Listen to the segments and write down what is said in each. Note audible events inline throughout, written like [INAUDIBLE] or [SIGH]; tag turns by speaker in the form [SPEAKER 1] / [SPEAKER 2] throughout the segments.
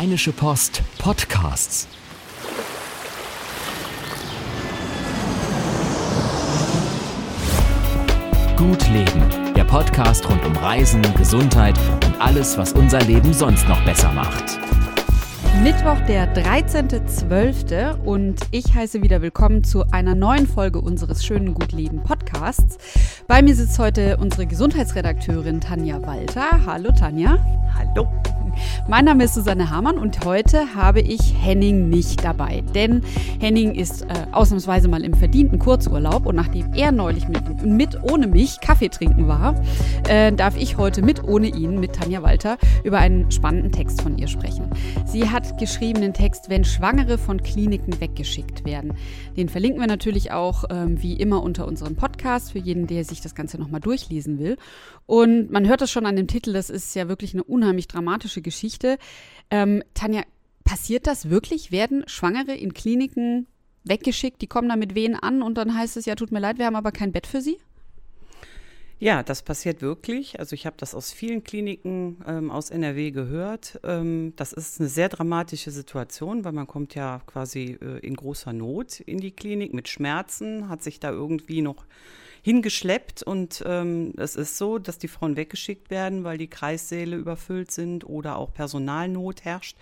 [SPEAKER 1] Rheinische Post Podcasts. Gut Leben, der Podcast rund um Reisen, Gesundheit und alles, was unser Leben sonst noch besser macht.
[SPEAKER 2] Mittwoch, der 13.12. und ich heiße wieder willkommen zu einer neuen Folge unseres schönen Gut Leben Podcasts. Bei mir sitzt heute unsere Gesundheitsredakteurin Tanja Walter. Hallo Tanja.
[SPEAKER 3] Hallo.
[SPEAKER 2] Mein Name ist Susanne Hamann und heute habe ich Henning nicht dabei. Denn Henning ist äh, ausnahmsweise mal im verdienten Kurzurlaub und nachdem er neulich mit, mit ohne mich Kaffee trinken war, äh, darf ich heute mit ohne ihn, mit Tanja Walter, über einen spannenden Text von ihr sprechen. Sie hat geschrieben den Text, wenn Schwangere von Kliniken weggeschickt werden. Den verlinken wir natürlich auch ähm, wie immer unter unserem Podcast für jeden, der sich das Ganze nochmal durchlesen will. Und man hört es schon an dem Titel, das ist ja wirklich eine unheimlich dramatische Geschichte. Ähm, Tanja, passiert das wirklich? Werden Schwangere in Kliniken weggeschickt, die kommen da mit Wehen an und dann heißt es, ja, tut mir leid, wir haben aber kein Bett für sie?
[SPEAKER 3] Ja, das passiert wirklich. Also ich habe das aus vielen Kliniken ähm, aus NRW gehört. Ähm, das ist eine sehr dramatische Situation, weil man kommt ja quasi äh, in großer Not in die Klinik mit Schmerzen, hat sich da irgendwie noch hingeschleppt und ähm, es ist so, dass die Frauen weggeschickt werden, weil die Kreissäle überfüllt sind oder auch Personalnot herrscht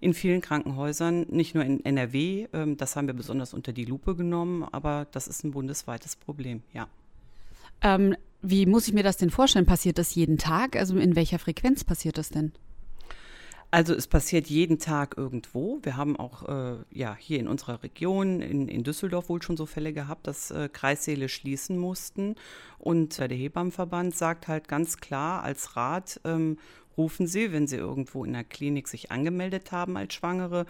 [SPEAKER 3] in vielen Krankenhäusern, nicht nur in NRW, ähm, das haben wir besonders unter die Lupe genommen, aber das ist ein bundesweites Problem, ja.
[SPEAKER 2] Ähm, wie muss ich mir das denn vorstellen? Passiert das jeden Tag? Also in welcher Frequenz passiert das denn?
[SPEAKER 3] Also es passiert jeden Tag irgendwo. Wir haben auch äh, ja, hier in unserer Region, in, in Düsseldorf wohl schon so Fälle gehabt, dass äh, Kreissäle schließen mussten. Und der Hebammenverband sagt halt ganz klar als Rat, ähm, rufen Sie, wenn Sie irgendwo in der Klinik sich angemeldet haben als Schwangere,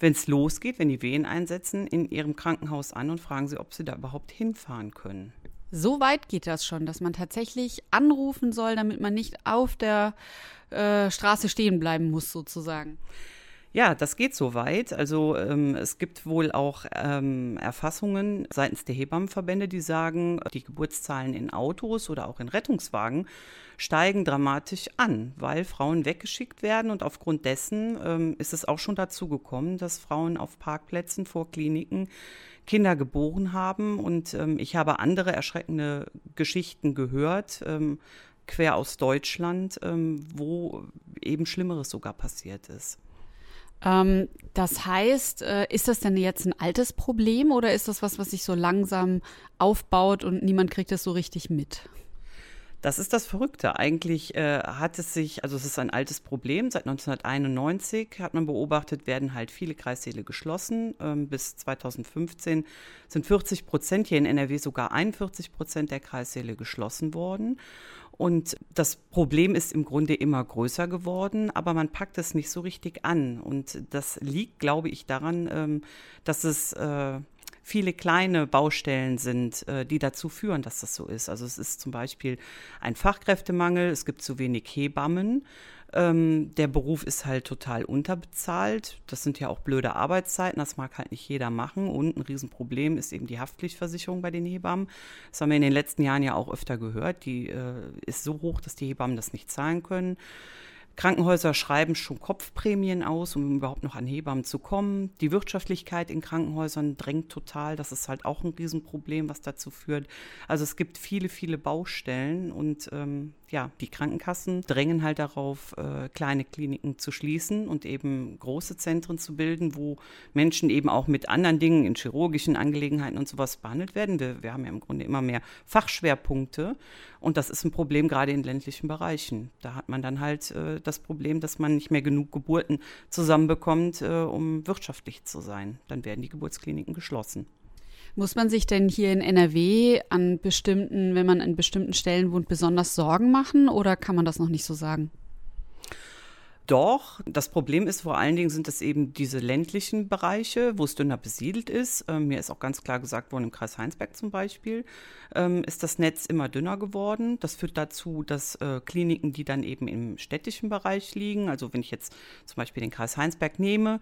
[SPEAKER 3] wenn es losgeht, wenn die Wehen einsetzen, in Ihrem Krankenhaus an und fragen Sie, ob Sie da überhaupt hinfahren können.
[SPEAKER 2] So weit geht das schon, dass man tatsächlich anrufen soll, damit man nicht auf der äh, Straße stehen bleiben muss, sozusagen.
[SPEAKER 3] Ja, das geht so weit. Also ähm, es gibt wohl auch ähm, Erfassungen seitens der Hebammenverbände, die sagen, die Geburtszahlen in Autos oder auch in Rettungswagen steigen dramatisch an, weil Frauen weggeschickt werden und aufgrund dessen ähm, ist es auch schon dazu gekommen, dass Frauen auf Parkplätzen vor Kliniken Kinder geboren haben. Und ähm, ich habe andere erschreckende Geschichten gehört, ähm, quer aus Deutschland, ähm, wo eben Schlimmeres sogar passiert ist.
[SPEAKER 2] Ähm, das heißt, äh, ist das denn jetzt ein altes Problem oder ist das was, was sich so langsam aufbaut und niemand kriegt es so richtig mit?
[SPEAKER 3] Das ist das Verrückte. Eigentlich äh, hat es sich, also es ist ein altes Problem. Seit 1991 hat man beobachtet, werden halt viele Kreissäle geschlossen. Ähm, bis 2015 sind 40 Prozent, hier in NRW sogar 41 Prozent der Kreissäle geschlossen worden. Und das Problem ist im Grunde immer größer geworden, aber man packt es nicht so richtig an. Und das liegt, glaube ich, daran, ähm, dass es äh, viele kleine Baustellen sind, äh, die dazu führen, dass das so ist. Also es ist zum Beispiel ein Fachkräftemangel, es gibt zu wenig Hebammen. Ähm, der Beruf ist halt total unterbezahlt. Das sind ja auch blöde Arbeitszeiten, das mag halt nicht jeder machen. Und ein Riesenproblem ist eben die Haftpflichtversicherung bei den Hebammen. Das haben wir in den letzten Jahren ja auch öfter gehört. Die äh, ist so hoch, dass die Hebammen das nicht zahlen können. Krankenhäuser schreiben schon Kopfprämien aus, um überhaupt noch an Hebammen zu kommen. Die Wirtschaftlichkeit in Krankenhäusern drängt total. Das ist halt auch ein Riesenproblem, was dazu führt. Also es gibt viele, viele Baustellen und ähm, ja, die Krankenkassen drängen halt darauf, äh, kleine Kliniken zu schließen und eben große Zentren zu bilden, wo Menschen eben auch mit anderen Dingen in chirurgischen Angelegenheiten und sowas behandelt werden. Wir, wir haben ja im Grunde immer mehr Fachschwerpunkte und das ist ein Problem gerade in ländlichen Bereichen. Da hat man dann halt äh, das Problem, dass man nicht mehr genug Geburten zusammenbekommt, äh, um wirtschaftlich zu sein. Dann werden die Geburtskliniken geschlossen.
[SPEAKER 2] Muss man sich denn hier in NRW an bestimmten, wenn man an bestimmten Stellen wohnt, besonders Sorgen machen oder kann man das noch nicht so sagen?
[SPEAKER 3] Doch, das Problem ist vor allen Dingen sind es eben diese ländlichen Bereiche, wo es dünner besiedelt ist. Ähm, mir ist auch ganz klar gesagt worden, im Kreis Heinsberg zum Beispiel, ähm, ist das Netz immer dünner geworden. Das führt dazu, dass äh, Kliniken, die dann eben im städtischen Bereich liegen, also wenn ich jetzt zum Beispiel den Kreis Heinsberg nehme,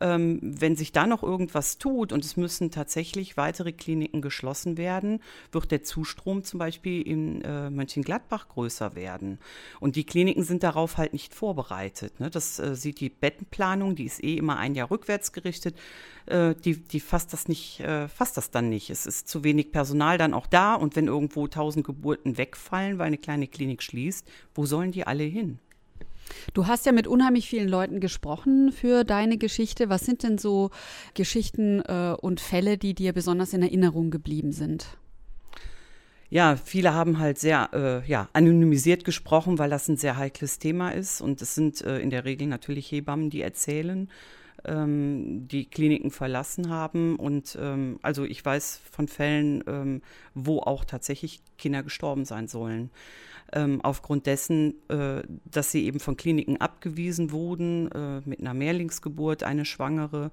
[SPEAKER 3] ähm, wenn sich da noch irgendwas tut und es müssen tatsächlich weitere Kliniken geschlossen werden, wird der Zustrom zum Beispiel in äh, Mönchengladbach größer werden. Und die Kliniken sind darauf halt nicht vorbereitet. Ne? Das äh, sieht die Bettenplanung, die ist eh immer ein Jahr rückwärts gerichtet, äh, die, die fasst das nicht, äh, fasst das dann nicht. Es ist zu wenig Personal dann auch da und wenn irgendwo tausend Geburten wegfallen, weil eine kleine Klinik schließt, wo sollen die alle hin?
[SPEAKER 2] Du hast ja mit unheimlich vielen Leuten gesprochen für deine Geschichte. Was sind denn so Geschichten äh, und Fälle, die dir besonders in Erinnerung geblieben sind?
[SPEAKER 3] Ja, viele haben halt sehr äh, ja, anonymisiert gesprochen, weil das ein sehr heikles Thema ist. Und es sind äh, in der Regel natürlich Hebammen, die erzählen, ähm, die Kliniken verlassen haben. Und ähm, also ich weiß von Fällen, ähm, wo auch tatsächlich Kinder gestorben sein sollen ähm, aufgrund dessen, äh, dass sie eben von Kliniken abgewiesen wurden, äh, mit einer Mehrlingsgeburt, eine Schwangere,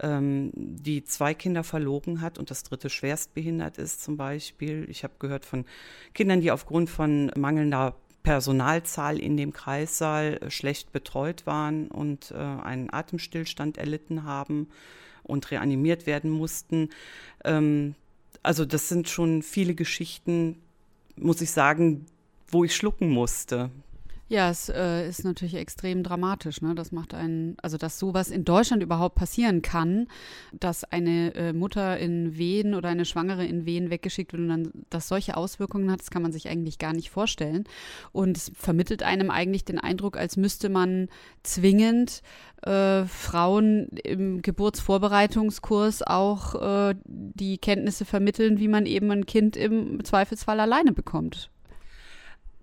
[SPEAKER 3] ähm, die zwei Kinder verloren hat und das dritte schwerstbehindert ist zum Beispiel. Ich habe gehört von Kindern, die aufgrund von mangelnder Personalzahl in dem Kreissaal äh, schlecht betreut waren und äh, einen Atemstillstand erlitten haben und reanimiert werden mussten. Ähm, also das sind schon viele Geschichten, muss ich sagen, wo ich schlucken musste.
[SPEAKER 2] Ja, es äh, ist natürlich extrem dramatisch. Ne? Das macht einen, also dass sowas in Deutschland überhaupt passieren kann, dass eine äh, Mutter in Wehen oder eine Schwangere in Wehen weggeschickt wird und dann das solche Auswirkungen hat, das kann man sich eigentlich gar nicht vorstellen. Und es vermittelt einem eigentlich den Eindruck, als müsste man zwingend äh, Frauen im Geburtsvorbereitungskurs auch äh, die Kenntnisse vermitteln, wie man eben ein Kind im Zweifelsfall alleine bekommt.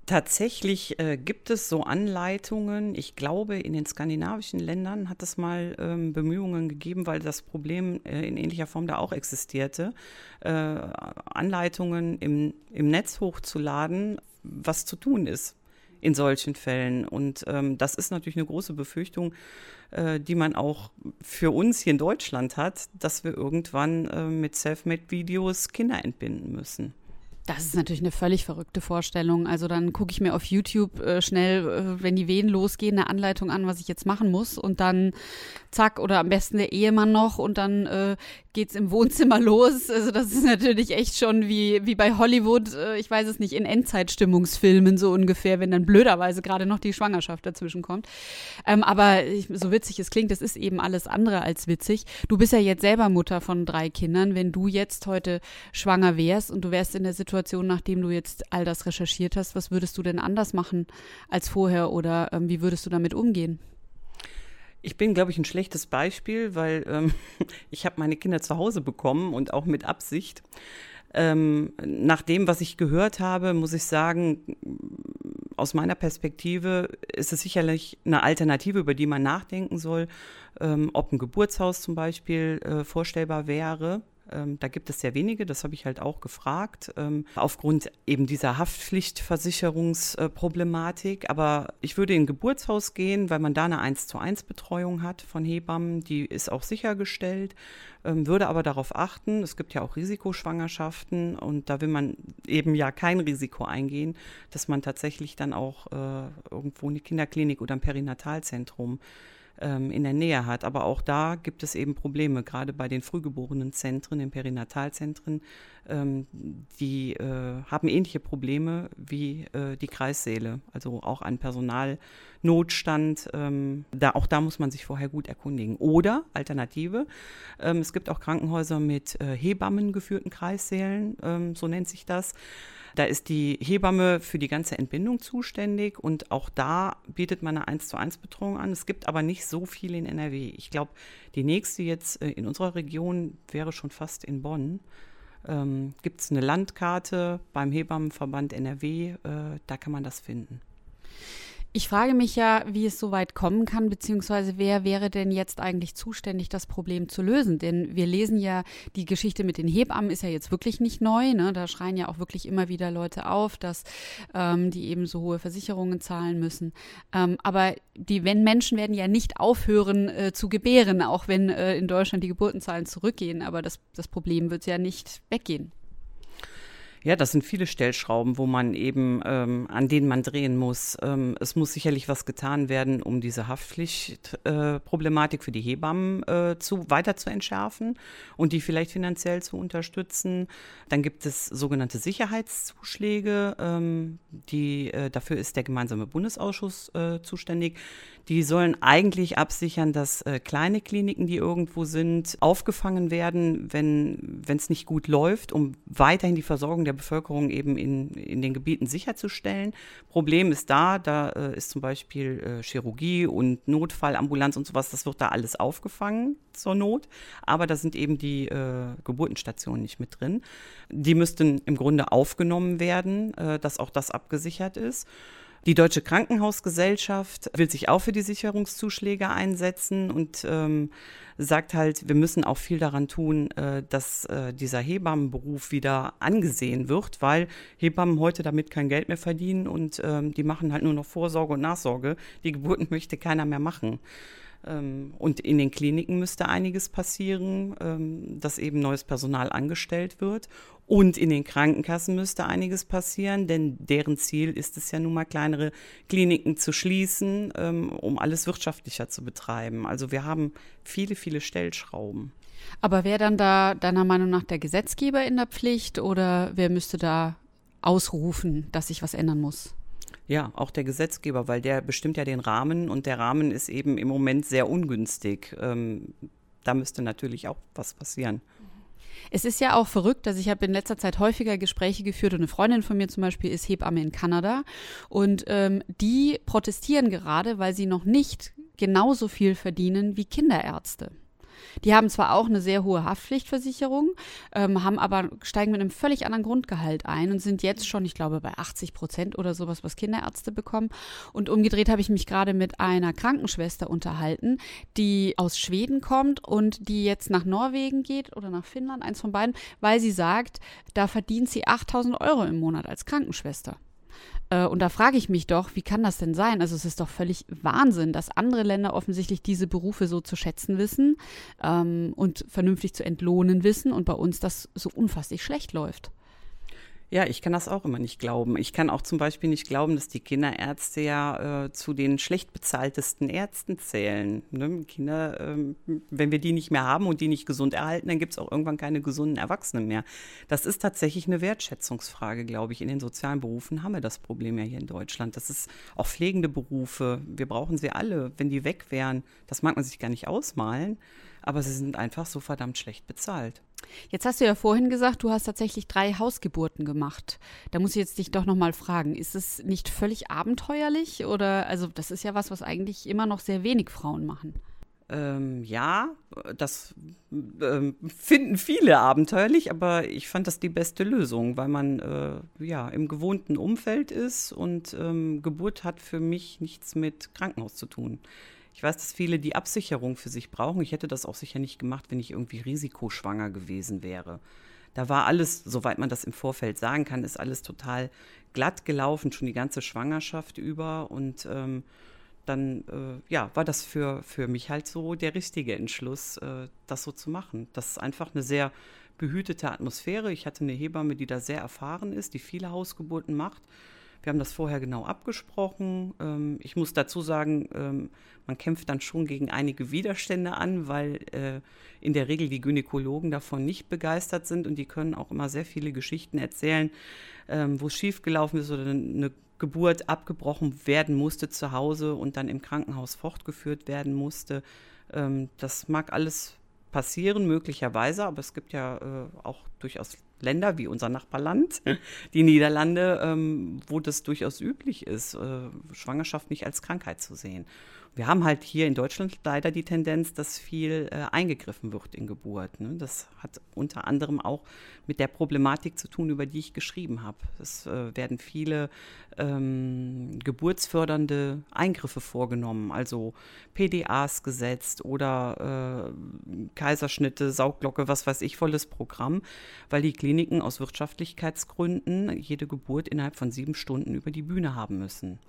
[SPEAKER 3] Tatsächlich äh, gibt es so Anleitungen. Ich glaube, in den skandinavischen Ländern hat es mal ähm, Bemühungen gegeben, weil das Problem äh, in ähnlicher Form da auch existierte, äh, Anleitungen im, im Netz hochzuladen, was zu tun ist in solchen Fällen. Und ähm, das ist natürlich eine große Befürchtung, äh, die man auch für uns hier in Deutschland hat, dass wir irgendwann äh, mit Selfmade-Videos Kinder entbinden müssen.
[SPEAKER 2] Das ist natürlich eine völlig verrückte Vorstellung. Also dann gucke ich mir auf YouTube äh, schnell, äh, wenn die Wehen losgehen, eine Anleitung an, was ich jetzt machen muss. Und dann zack, oder am besten der Ehemann noch und dann äh, geht's im Wohnzimmer [LAUGHS] los. Also das ist natürlich echt schon wie, wie bei Hollywood, äh, ich weiß es nicht, in Endzeitstimmungsfilmen so ungefähr, wenn dann blöderweise gerade noch die Schwangerschaft dazwischen kommt. Ähm, aber ich, so witzig es klingt, das ist eben alles andere als witzig. Du bist ja jetzt selber Mutter von drei Kindern. Wenn du jetzt heute schwanger wärst und du wärst in der Situation, nachdem du jetzt all das recherchiert hast, was würdest du denn anders machen als vorher oder ähm, wie würdest du damit umgehen?
[SPEAKER 3] Ich bin, glaube ich, ein schlechtes Beispiel, weil ähm, [LAUGHS] ich habe meine Kinder zu Hause bekommen und auch mit Absicht. Ähm, nach dem, was ich gehört habe, muss ich sagen, aus meiner Perspektive ist es sicherlich eine Alternative, über die man nachdenken soll, ähm, ob ein Geburtshaus zum Beispiel äh, vorstellbar wäre. Ähm, da gibt es sehr wenige, das habe ich halt auch gefragt, ähm, aufgrund eben dieser Haftpflichtversicherungsproblematik. Aber ich würde in ein Geburtshaus gehen, weil man da eine 1 zu 1 Betreuung hat von Hebammen, die ist auch sichergestellt, ähm, würde aber darauf achten, es gibt ja auch Risikoschwangerschaften und da will man eben ja kein Risiko eingehen, dass man tatsächlich dann auch äh, irgendwo eine Kinderklinik oder ein Perinatalzentrum ähm, in der Nähe hat. Aber auch da gibt es eben Probleme, gerade bei den frühgeborenen Zentren, den Perinatalzentren. Ähm, die äh, haben ähnliche Probleme wie äh, die Kreissäle, also auch ein Personalnotstand. Ähm, da, auch da muss man sich vorher gut erkundigen. Oder Alternative, ähm, es gibt auch Krankenhäuser mit äh, Hebammen geführten Kreissälen, ähm, so nennt sich das. Da ist die Hebamme für die ganze Entbindung zuständig und auch da bietet man eine 1 zu 1 Betreuung an. Es gibt aber nicht so viel in NRW. Ich glaube, die nächste jetzt äh, in unserer Region wäre schon fast in Bonn. Ähm, gibt es eine Landkarte beim Hebammenverband NRW, äh, da kann man das finden.
[SPEAKER 2] Ich frage mich ja, wie es so weit kommen kann, beziehungsweise wer wäre denn jetzt eigentlich zuständig, das Problem zu lösen? Denn wir lesen ja, die Geschichte mit den Hebammen ist ja jetzt wirklich nicht neu. Ne? Da schreien ja auch wirklich immer wieder Leute auf, dass ähm, die eben so hohe Versicherungen zahlen müssen. Ähm, aber die wenn Menschen werden ja nicht aufhören äh, zu gebären, auch wenn äh, in Deutschland die Geburtenzahlen zurückgehen. Aber das, das Problem wird ja nicht weggehen.
[SPEAKER 3] Ja, das sind viele Stellschrauben, wo man eben, ähm, an denen man drehen muss. Ähm, es muss sicherlich was getan werden, um diese Haftpflichtproblematik äh, für die Hebammen äh, zu, weiter zu entschärfen und die vielleicht finanziell zu unterstützen. Dann gibt es sogenannte Sicherheitszuschläge, ähm, die, äh, dafür ist der gemeinsame Bundesausschuss äh, zuständig. Die sollen eigentlich absichern, dass äh, kleine Kliniken, die irgendwo sind, aufgefangen werden, wenn es nicht gut läuft, um weiterhin die Versorgung der Bevölkerung eben in, in den Gebieten sicherzustellen. Problem ist da, da äh, ist zum Beispiel äh, Chirurgie und Notfallambulanz und sowas, das wird da alles aufgefangen zur Not, aber da sind eben die äh, Geburtenstationen nicht mit drin. Die müssten im Grunde aufgenommen werden, äh, dass auch das abgesichert ist. Die Deutsche Krankenhausgesellschaft will sich auch für die Sicherungszuschläge einsetzen und ähm, sagt halt, wir müssen auch viel daran tun, äh, dass äh, dieser Hebammenberuf wieder angesehen wird, weil Hebammen heute damit kein Geld mehr verdienen und ähm, die machen halt nur noch Vorsorge und Nachsorge. Die Geburten [LAUGHS] möchte keiner mehr machen. Ähm, und in den Kliniken müsste einiges passieren, ähm, dass eben neues Personal angestellt wird. Und in den Krankenkassen müsste einiges passieren, denn deren Ziel ist es ja nun mal, kleinere Kliniken zu schließen, ähm, um alles wirtschaftlicher zu betreiben. Also wir haben viele, viele Stellschrauben.
[SPEAKER 2] Aber wäre dann da deiner Meinung nach der Gesetzgeber in der Pflicht oder wer müsste da ausrufen, dass sich was ändern muss?
[SPEAKER 3] Ja, auch der Gesetzgeber, weil der bestimmt ja den Rahmen und der Rahmen ist eben im Moment sehr ungünstig. Ähm, da müsste natürlich auch was passieren.
[SPEAKER 2] Es ist ja auch verrückt, dass ich habe in letzter Zeit häufiger Gespräche geführt und eine Freundin von mir zum Beispiel ist Hebamme in Kanada und ähm, die protestieren gerade, weil sie noch nicht genauso viel verdienen wie Kinderärzte. Die haben zwar auch eine sehr hohe Haftpflichtversicherung, ähm, haben aber steigen mit einem völlig anderen Grundgehalt ein und sind jetzt schon, ich glaube, bei 80 Prozent oder sowas, was Kinderärzte bekommen. Und umgedreht habe ich mich gerade mit einer Krankenschwester unterhalten, die aus Schweden kommt und die jetzt nach Norwegen geht oder nach Finnland, eins von beiden, weil sie sagt, da verdient sie 8000 Euro im Monat als Krankenschwester. Äh, und da frage ich mich doch, wie kann das denn sein? Also es ist doch völlig Wahnsinn, dass andere Länder offensichtlich diese Berufe so zu schätzen wissen ähm, und vernünftig zu entlohnen wissen und bei uns das so unfasslich schlecht läuft.
[SPEAKER 3] Ja, ich kann das auch immer nicht glauben. Ich kann auch zum Beispiel nicht glauben, dass die Kinderärzte ja äh, zu den schlecht bezahltesten Ärzten zählen. Ne? Kinder, ähm, wenn wir die nicht mehr haben und die nicht gesund erhalten, dann gibt es auch irgendwann keine gesunden Erwachsenen mehr. Das ist tatsächlich eine Wertschätzungsfrage, glaube ich. In den sozialen Berufen haben wir das Problem ja hier in Deutschland. Das ist auch pflegende Berufe. Wir brauchen sie alle. Wenn die weg wären, das mag man sich gar nicht ausmalen aber sie sind einfach so verdammt schlecht bezahlt.
[SPEAKER 2] Jetzt hast du ja vorhin gesagt, du hast tatsächlich drei Hausgeburten gemacht. Da muss ich jetzt dich doch nochmal fragen, ist es nicht völlig abenteuerlich oder, also das ist ja was, was eigentlich immer noch sehr wenig Frauen machen.
[SPEAKER 3] Ähm, ja, das ähm, finden viele abenteuerlich, aber ich fand das die beste Lösung, weil man äh, ja im gewohnten Umfeld ist und ähm, Geburt hat für mich nichts mit Krankenhaus zu tun. Ich weiß, dass viele die Absicherung für sich brauchen. Ich hätte das auch sicher nicht gemacht, wenn ich irgendwie risikoschwanger gewesen wäre. Da war alles, soweit man das im Vorfeld sagen kann, ist alles total glatt gelaufen, schon die ganze Schwangerschaft über. Und ähm, dann äh, ja, war das für, für mich halt so der richtige Entschluss, äh, das so zu machen. Das ist einfach eine sehr behütete Atmosphäre. Ich hatte eine Hebamme, die da sehr erfahren ist, die viele Hausgeburten macht. Wir haben das vorher genau abgesprochen. Ähm, ich muss dazu sagen, ähm, man kämpft dann schon gegen einige Widerstände an, weil äh, in der Regel die Gynäkologen davon nicht begeistert sind und die können auch immer sehr viele Geschichten erzählen, ähm, wo es schiefgelaufen ist oder eine Geburt abgebrochen werden musste zu Hause und dann im Krankenhaus fortgeführt werden musste. Das mag alles passieren, möglicherweise, aber es gibt ja äh, auch durchaus Länder wie unser Nachbarland, die Niederlande, ähm, wo das durchaus üblich ist, äh, Schwangerschaft nicht als Krankheit zu sehen. Wir haben halt hier in Deutschland leider die Tendenz, dass viel äh, eingegriffen wird in Geburt. Ne? Das hat unter anderem auch mit der Problematik zu tun, über die ich geschrieben habe. Es äh, werden viele ähm, geburtsfördernde Eingriffe vorgenommen, also PDAs gesetzt oder äh, Kaiserschnitte, Saugglocke, was weiß ich, volles Programm, weil die Kliniken aus Wirtschaftlichkeitsgründen jede Geburt innerhalb von sieben Stunden über die Bühne haben müssen.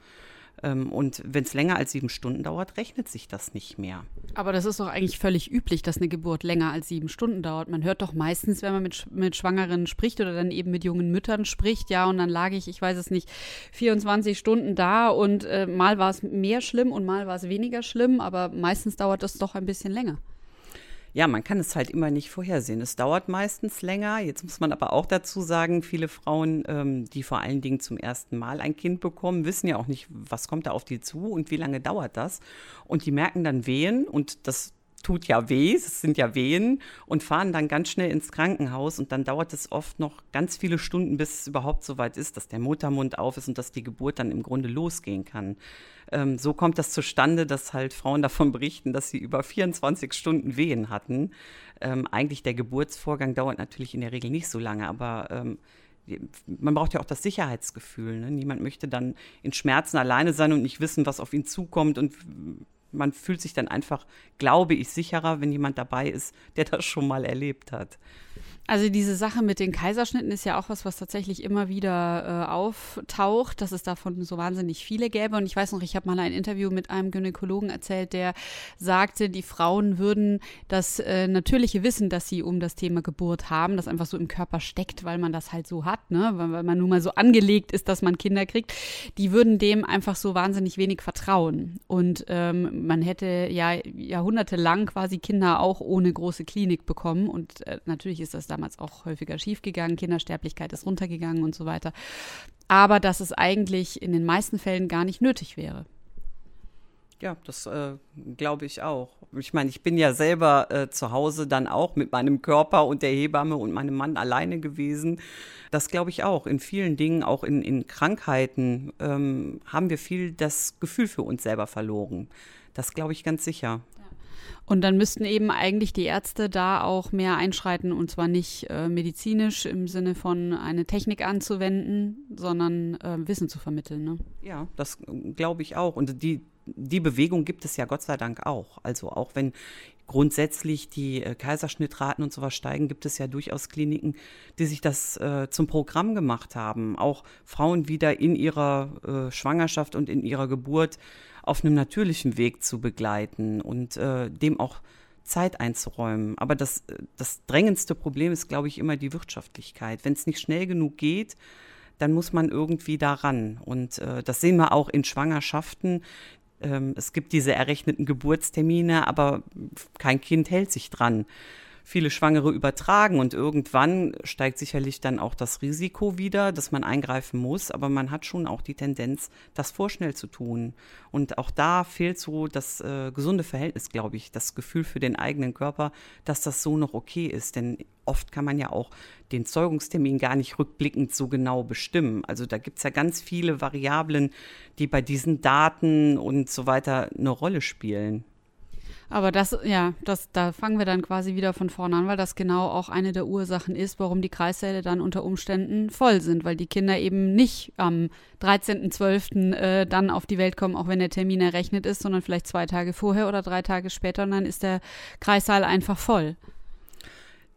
[SPEAKER 3] Ähm, und wenn es länger als sieben Stunden dauert, rechnet sich das nicht mehr.
[SPEAKER 2] Aber das ist doch eigentlich völlig üblich, dass eine Geburt länger als sieben Stunden dauert. Man hört doch meistens, wenn man mit, mit Schwangeren spricht oder dann eben mit jungen Müttern spricht, ja, und dann lag ich, ich weiß es nicht, 24 Stunden da und äh, mal war es mehr schlimm und mal war es weniger schlimm, aber meistens dauert das doch ein bisschen länger
[SPEAKER 3] ja, man kann es halt immer nicht vorhersehen. Es dauert meistens länger. Jetzt muss man aber auch dazu sagen, viele Frauen, ähm, die vor allen Dingen zum ersten Mal ein Kind bekommen, wissen ja auch nicht, was kommt da auf die zu und wie lange dauert das. Und die merken dann Wehen und das tut ja weh, es sind ja Wehen und fahren dann ganz schnell ins Krankenhaus und dann dauert es oft noch ganz viele Stunden, bis es überhaupt so weit ist, dass der Muttermund auf ist und dass die Geburt dann im Grunde losgehen kann. Ähm, so kommt das zustande, dass halt Frauen davon berichten, dass sie über 24 Stunden Wehen hatten. Ähm, eigentlich der Geburtsvorgang dauert natürlich in der Regel nicht so lange, aber ähm, man braucht ja auch das Sicherheitsgefühl. Ne? Niemand möchte dann in Schmerzen alleine sein und nicht wissen, was auf ihn zukommt und man fühlt sich dann einfach, glaube ich, sicherer, wenn jemand dabei ist, der das schon mal erlebt hat.
[SPEAKER 2] Also diese Sache mit den Kaiserschnitten ist ja auch was, was tatsächlich immer wieder äh, auftaucht, dass es davon so wahnsinnig viele gäbe. Und ich weiß noch, ich habe mal ein Interview mit einem Gynäkologen erzählt, der sagte, die Frauen würden das äh, natürliche Wissen, dass sie um das Thema Geburt haben, das einfach so im Körper steckt, weil man das halt so hat, ne? weil, weil man nun mal so angelegt ist, dass man Kinder kriegt, die würden dem einfach so wahnsinnig wenig vertrauen. Und ähm, man hätte ja jahrhundertelang quasi Kinder auch ohne große Klinik bekommen. Und äh, natürlich ist das da damals auch häufiger schiefgegangen, Kindersterblichkeit ist runtergegangen und so weiter. Aber dass es eigentlich in den meisten Fällen gar nicht nötig wäre.
[SPEAKER 3] Ja, das äh, glaube ich auch. Ich meine, ich bin ja selber äh, zu Hause dann auch mit meinem Körper und der Hebamme und meinem Mann alleine gewesen. Das glaube ich auch. In vielen Dingen, auch in, in Krankheiten, ähm, haben wir viel das Gefühl für uns selber verloren. Das glaube ich ganz sicher.
[SPEAKER 2] Und dann müssten eben eigentlich die Ärzte da auch mehr einschreiten und zwar nicht äh, medizinisch im Sinne von eine Technik anzuwenden, sondern äh, Wissen zu vermitteln. Ne?
[SPEAKER 3] Ja, das glaube ich auch. Und die, die Bewegung gibt es ja Gott sei Dank auch. Also auch wenn grundsätzlich die äh, Kaiserschnittraten und sowas steigen, gibt es ja durchaus Kliniken, die sich das äh, zum Programm gemacht haben. Auch Frauen wieder in ihrer äh, Schwangerschaft und in ihrer Geburt auf einem natürlichen Weg zu begleiten und äh, dem auch Zeit einzuräumen. Aber das, das drängendste Problem ist, glaube ich, immer die Wirtschaftlichkeit. Wenn es nicht schnell genug geht, dann muss man irgendwie daran. Und äh, das sehen wir auch in Schwangerschaften. Ähm, es gibt diese errechneten Geburtstermine, aber kein Kind hält sich dran viele Schwangere übertragen und irgendwann steigt sicherlich dann auch das Risiko wieder, dass man eingreifen muss, aber man hat schon auch die Tendenz, das vorschnell zu tun. Und auch da fehlt so das äh, gesunde Verhältnis, glaube ich, das Gefühl für den eigenen Körper, dass das so noch okay ist. Denn oft kann man ja auch den Zeugungstermin gar nicht rückblickend so genau bestimmen. Also da gibt es ja ganz viele Variablen, die bei diesen Daten und so weiter eine Rolle spielen.
[SPEAKER 2] Aber das, ja, das, da fangen wir dann quasi wieder von vorne an, weil das genau auch eine der Ursachen ist, warum die Kreissäle dann unter Umständen voll sind, weil die Kinder eben nicht am 13.12. Äh, dann auf die Welt kommen, auch wenn der Termin errechnet ist, sondern vielleicht zwei Tage vorher oder drei Tage später und dann ist der Kreissaal einfach voll.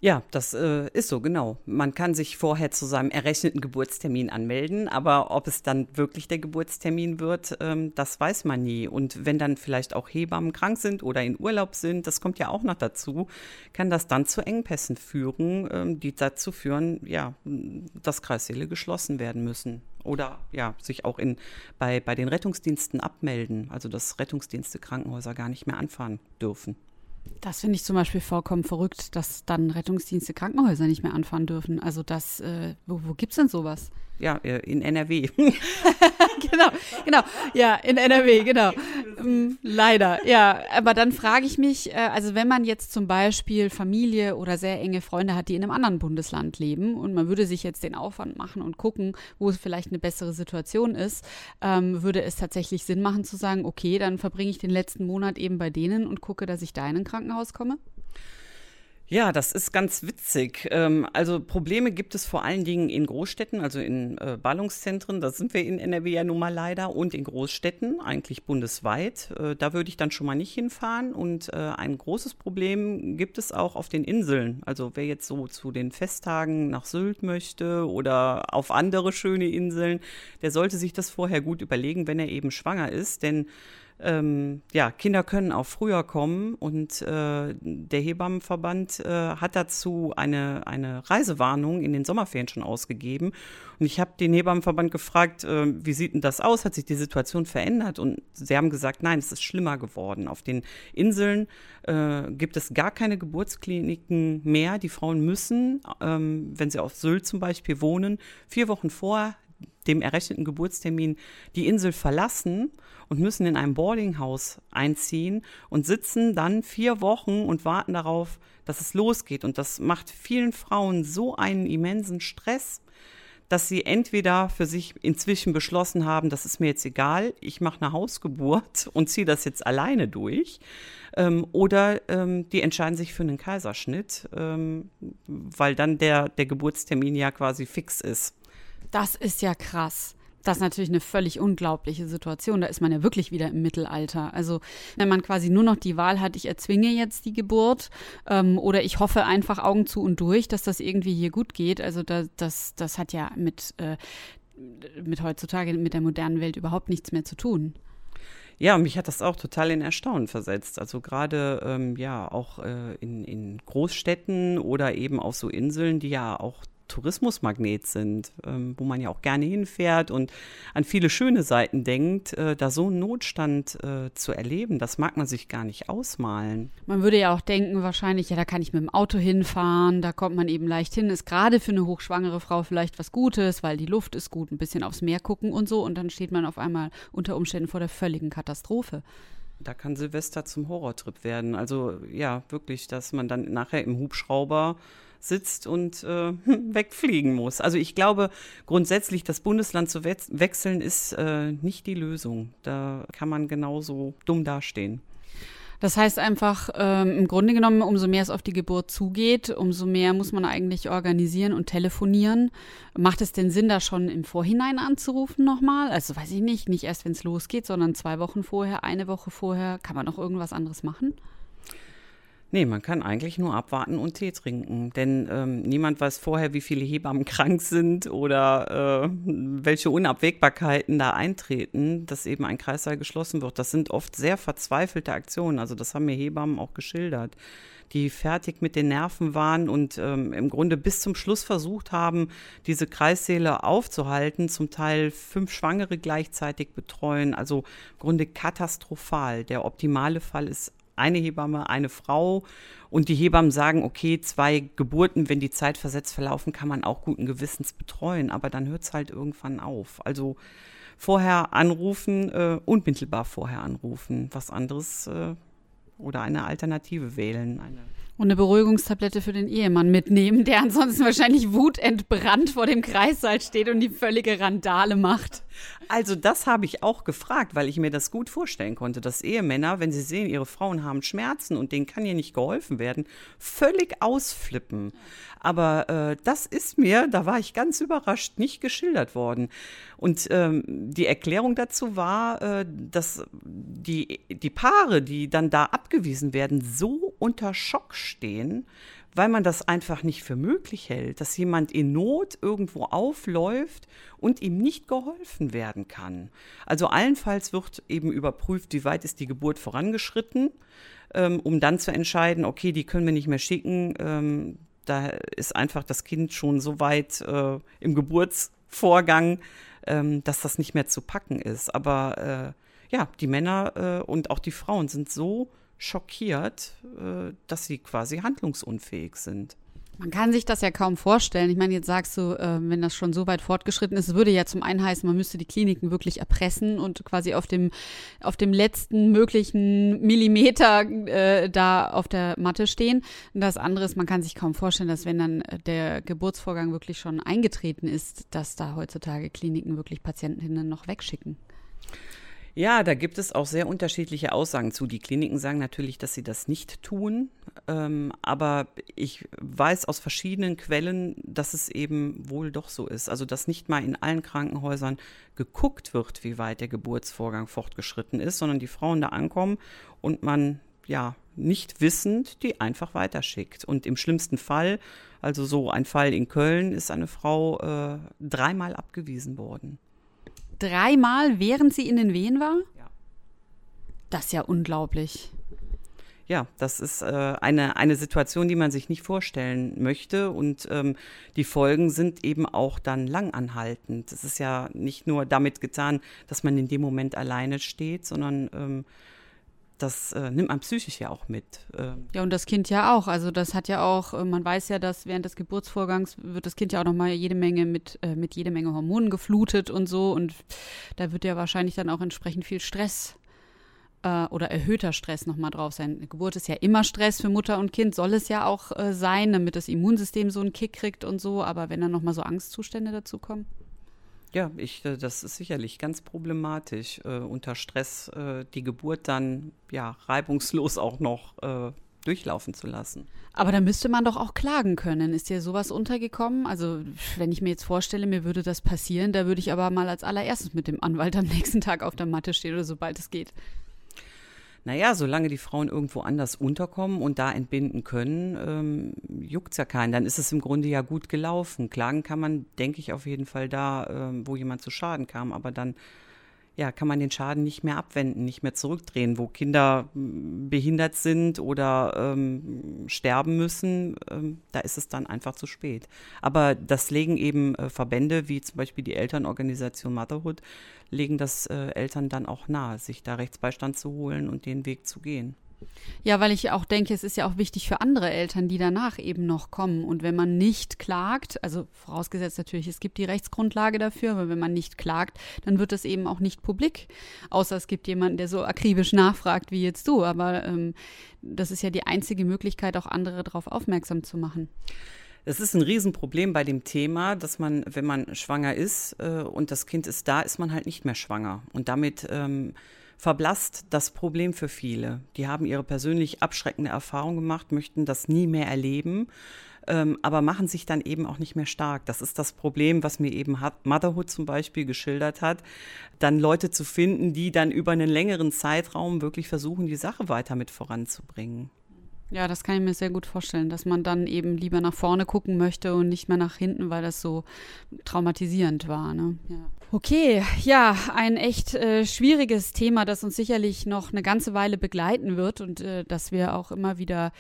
[SPEAKER 3] Ja, das äh, ist so, genau. Man kann sich vorher zu seinem errechneten Geburtstermin anmelden, aber ob es dann wirklich der Geburtstermin wird, ähm, das weiß man nie. Und wenn dann vielleicht auch Hebammen krank sind oder in Urlaub sind, das kommt ja auch noch dazu, kann das dann zu Engpässen führen, ähm, die dazu führen, ja, dass Kreissäle geschlossen werden müssen. Oder ja, sich auch in, bei, bei den Rettungsdiensten abmelden, also dass Rettungsdienste Krankenhäuser gar nicht mehr anfahren dürfen.
[SPEAKER 2] Das finde ich zum Beispiel vollkommen verrückt, dass dann Rettungsdienste Krankenhäuser nicht mehr anfahren dürfen. Also das, äh, wo, wo gibt es denn sowas?
[SPEAKER 3] Ja, äh, in NRW. [LAUGHS]
[SPEAKER 2] genau, genau. Ja, in NRW, genau. Mm, leider, ja. Aber dann frage ich mich, äh, also wenn man jetzt zum Beispiel Familie oder sehr enge Freunde hat, die in einem anderen Bundesland leben und man würde sich jetzt den Aufwand machen und gucken, wo es vielleicht eine bessere Situation ist, ähm, würde es tatsächlich Sinn machen zu sagen, okay, dann verbringe ich den letzten Monat eben bei denen und gucke, dass ich da in ein Krankenhaus komme?
[SPEAKER 3] Ja, das ist ganz witzig. Ähm, also Probleme gibt es vor allen Dingen in Großstädten, also in äh, Ballungszentren. Da sind wir in NRW ja nun mal leider und in Großstädten, eigentlich bundesweit. Äh, da würde ich dann schon mal nicht hinfahren. Und äh, ein großes Problem gibt es auch auf den Inseln. Also wer jetzt so zu den Festtagen nach Sylt möchte oder auf andere schöne Inseln, der sollte sich das vorher gut überlegen, wenn er eben schwanger ist. Denn ähm, ja, Kinder können auch früher kommen und äh, der Hebammenverband äh, hat dazu eine, eine Reisewarnung in den Sommerferien schon ausgegeben. Und ich habe den Hebammenverband gefragt, äh, wie sieht denn das aus? Hat sich die Situation verändert? Und sie haben gesagt, nein, es ist schlimmer geworden. Auf den Inseln äh, gibt es gar keine Geburtskliniken mehr. Die Frauen müssen, ähm, wenn sie auf Sylt zum Beispiel wohnen, vier Wochen vor dem errechneten Geburtstermin die Insel verlassen und müssen in ein Boardinghaus einziehen und sitzen dann vier Wochen und warten darauf, dass es losgeht. Und das macht vielen Frauen so einen immensen Stress, dass sie entweder für sich inzwischen beschlossen haben, das ist mir jetzt egal, ich mache eine Hausgeburt [LAUGHS] und ziehe das jetzt alleine durch, ähm, oder ähm, die entscheiden sich für einen Kaiserschnitt, ähm, weil dann der, der Geburtstermin ja quasi fix ist.
[SPEAKER 2] Das ist ja krass. Das ist natürlich eine völlig unglaubliche Situation. Da ist man ja wirklich wieder im Mittelalter. Also wenn man quasi nur noch die Wahl hat, ich erzwinge jetzt die Geburt ähm, oder ich hoffe einfach Augen zu und durch, dass das irgendwie hier gut geht. Also da, das, das hat ja mit, äh, mit heutzutage, mit der modernen Welt überhaupt nichts mehr zu tun.
[SPEAKER 3] Ja, mich hat das auch total in Erstaunen versetzt. Also gerade ähm, ja auch äh, in, in Großstädten oder eben auf so Inseln, die ja auch Tourismusmagnet sind, ähm, wo man ja auch gerne hinfährt und an viele schöne Seiten denkt, äh, da so einen Notstand äh, zu erleben, das mag man sich gar nicht ausmalen.
[SPEAKER 2] Man würde ja auch denken, wahrscheinlich, ja, da kann ich mit dem Auto hinfahren, da kommt man eben leicht hin, ist gerade für eine hochschwangere Frau vielleicht was Gutes, weil die Luft ist gut, ein bisschen aufs Meer gucken und so und dann steht man auf einmal unter Umständen vor der völligen Katastrophe.
[SPEAKER 3] Da kann Silvester zum Horrortrip werden. Also ja, wirklich, dass man dann nachher im Hubschrauber sitzt und äh, [LAUGHS] wegfliegen muss. Also ich glaube, grundsätzlich das Bundesland zu we wechseln ist äh, nicht die Lösung. Da kann man genauso dumm dastehen.
[SPEAKER 2] Das heißt einfach, ähm, im Grunde genommen, umso mehr es auf die Geburt zugeht, umso mehr muss man eigentlich organisieren und telefonieren. Macht es denn Sinn, da schon im Vorhinein anzurufen nochmal? Also weiß ich nicht, nicht erst, wenn es losgeht, sondern zwei Wochen vorher, eine Woche vorher. Kann man noch irgendwas anderes machen?
[SPEAKER 3] Nee, man kann eigentlich nur abwarten und Tee trinken, denn ähm, niemand weiß vorher, wie viele Hebammen [LAUGHS] krank sind oder äh, welche Unabwägbarkeiten da eintreten, dass eben ein Kreissaal geschlossen wird. Das sind oft sehr verzweifelte Aktionen, also das haben mir Hebammen auch geschildert, die fertig mit den Nerven waren und ähm, im Grunde bis zum Schluss versucht haben, diese Kreissäle aufzuhalten, zum Teil fünf Schwangere gleichzeitig betreuen, also im Grunde katastrophal. Der optimale Fall ist eine Hebamme, eine Frau. Und die Hebammen sagen, okay, zwei Geburten, wenn die Zeit versetzt verlaufen, kann man auch guten Gewissens betreuen. Aber dann hört es halt irgendwann auf. Also vorher anrufen, äh, unmittelbar vorher anrufen. Was anderes äh, oder eine Alternative wählen. Eine
[SPEAKER 2] und eine Beruhigungstablette für den Ehemann mitnehmen, der ansonsten wahrscheinlich wutentbrannt vor dem Kreissaal steht und die völlige Randale macht.
[SPEAKER 3] Also das habe ich auch gefragt, weil ich mir das gut vorstellen konnte, dass Ehemänner, wenn sie sehen, ihre Frauen haben Schmerzen und denen kann ja nicht geholfen werden, völlig ausflippen. Aber äh, das ist mir, da war ich ganz überrascht, nicht geschildert worden. Und ähm, die Erklärung dazu war, äh, dass die, die Paare, die dann da abgewiesen werden, so unter Schock stehen, weil man das einfach nicht für möglich hält, dass jemand in Not irgendwo aufläuft und ihm nicht geholfen werden kann. Also allenfalls wird eben überprüft, wie weit ist die Geburt vorangeschritten, ähm, um dann zu entscheiden, okay, die können wir nicht mehr schicken. Ähm, da ist einfach das Kind schon so weit äh, im Geburtsvorgang, ähm, dass das nicht mehr zu packen ist. Aber äh, ja, die Männer äh, und auch die Frauen sind so schockiert, äh, dass sie quasi handlungsunfähig sind.
[SPEAKER 2] Man kann sich das ja kaum vorstellen. Ich meine, jetzt sagst du, äh, wenn das schon so weit fortgeschritten ist, würde ja zum einen heißen, man müsste die Kliniken wirklich erpressen und quasi auf dem, auf dem letzten möglichen Millimeter äh, da auf der Matte stehen. Und das andere ist, man kann sich kaum vorstellen, dass wenn dann der Geburtsvorgang wirklich schon eingetreten ist, dass da heutzutage Kliniken wirklich Patientinnen noch wegschicken.
[SPEAKER 3] Ja, da gibt es auch sehr unterschiedliche Aussagen zu. Die Kliniken sagen natürlich, dass sie das nicht tun. Ähm, aber ich weiß aus verschiedenen Quellen, dass es eben wohl doch so ist. Also, dass nicht mal in allen Krankenhäusern geguckt wird, wie weit der Geburtsvorgang fortgeschritten ist, sondern die Frauen da ankommen und man ja nicht wissend die einfach weiterschickt. Und im schlimmsten Fall, also so ein Fall in Köln, ist eine Frau äh, dreimal abgewiesen worden
[SPEAKER 2] dreimal, während sie in den Wehen war?
[SPEAKER 3] Ja.
[SPEAKER 2] Das ist ja unglaublich.
[SPEAKER 3] Ja, das ist äh, eine, eine Situation, die man sich nicht vorstellen möchte. Und ähm, die Folgen sind eben auch dann langanhaltend. Es ist ja nicht nur damit getan, dass man in dem Moment alleine steht, sondern ähm, das äh, nimmt man psychisch ja auch mit.
[SPEAKER 2] Ähm. Ja, und das Kind ja auch. Also das hat ja auch, äh, man weiß ja, dass während des Geburtsvorgangs wird das Kind ja auch nochmal jede Menge mit, äh, mit jede Menge Hormonen geflutet und so. Und da wird ja wahrscheinlich dann auch entsprechend viel Stress äh, oder erhöhter Stress nochmal drauf sein. Geburt ist ja immer Stress für Mutter und Kind, soll es ja auch äh, sein, damit das Immunsystem so einen Kick kriegt und so. Aber wenn dann nochmal so Angstzustände dazu kommen.
[SPEAKER 3] Ja, ich, äh, das ist sicherlich ganz problematisch, äh, unter Stress äh, die Geburt dann ja reibungslos auch noch äh, durchlaufen zu lassen.
[SPEAKER 2] Aber da müsste man doch auch klagen können. Ist dir sowas untergekommen? Also, wenn ich mir jetzt vorstelle, mir würde das passieren, da würde ich aber mal als allererstes mit dem Anwalt am nächsten Tag auf der Matte stehen oder sobald es geht
[SPEAKER 3] naja, solange die Frauen irgendwo anders unterkommen und da entbinden können, ähm, juckt es ja keinen. Dann ist es im Grunde ja gut gelaufen. Klagen kann man, denke ich, auf jeden Fall da, ähm, wo jemand zu Schaden kam. Aber dann ja, kann man den Schaden nicht mehr abwenden, nicht mehr zurückdrehen, wo Kinder hm, behindert sind oder ähm, sterben müssen, ähm, da ist es dann einfach zu spät. Aber das legen eben äh, Verbände wie zum Beispiel die Elternorganisation Motherhood, legen das äh, Eltern dann auch nahe, sich da Rechtsbeistand zu holen und den Weg zu gehen.
[SPEAKER 2] Ja, weil ich auch denke, es ist ja auch wichtig für andere Eltern, die danach eben noch kommen. Und wenn man nicht klagt, also vorausgesetzt natürlich, es gibt die Rechtsgrundlage dafür, aber wenn man nicht klagt, dann wird es eben auch nicht publik. Außer es gibt jemanden, der so akribisch nachfragt wie jetzt du. Aber ähm, das ist ja die einzige Möglichkeit, auch andere darauf aufmerksam zu machen.
[SPEAKER 3] Es ist ein Riesenproblem bei dem Thema, dass man, wenn man schwanger ist äh, und das Kind ist da, ist man halt nicht mehr schwanger. Und damit ähm, verblasst das Problem für viele. Die haben ihre persönlich abschreckende Erfahrung gemacht, möchten das nie mehr erleben, ähm, aber machen sich dann eben auch nicht mehr stark. Das ist das Problem, was mir eben Motherhood zum Beispiel geschildert hat, dann Leute zu finden, die dann über einen längeren Zeitraum wirklich versuchen, die Sache weiter mit voranzubringen.
[SPEAKER 2] Ja, das kann ich mir sehr gut vorstellen, dass man dann eben lieber nach vorne gucken möchte und nicht mehr nach hinten, weil das so traumatisierend war. Ne? Ja. Okay, ja, ein echt äh, schwieriges Thema, das uns sicherlich noch eine ganze Weile begleiten wird und äh, dass wir auch immer wieder,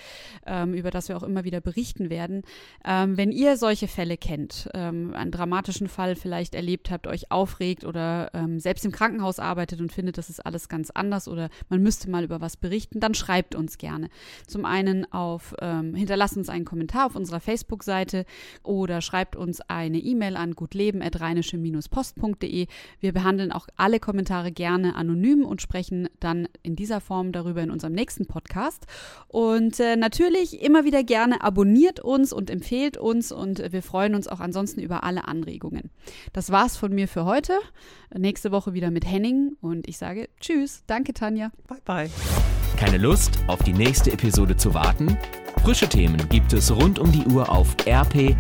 [SPEAKER 2] ähm, über das wir auch immer wieder berichten werden. Ähm, wenn ihr solche Fälle kennt, ähm, einen dramatischen Fall vielleicht erlebt habt, euch aufregt oder ähm, selbst im Krankenhaus arbeitet und findet, das ist alles ganz anders oder man müsste mal über was berichten, dann schreibt uns gerne. Zum einen auf, ähm, hinterlasst uns einen Kommentar auf unserer Facebook-Seite oder schreibt uns eine E-Mail an gutleben.rheinische-post.de www.ftf.de. Wir behandeln auch alle Kommentare gerne anonym und sprechen dann in dieser Form darüber in unserem nächsten Podcast. Und äh, natürlich immer wieder gerne abonniert uns und empfehlt uns und wir freuen uns auch ansonsten über alle Anregungen. Das war's von mir für heute. Nächste Woche wieder mit Henning und ich sage Tschüss. Danke, Tanja.
[SPEAKER 3] Bye, bye.
[SPEAKER 1] Keine Lust, auf die nächste Episode zu warten? Frische Themen gibt es rund um die Uhr auf rp-online.de.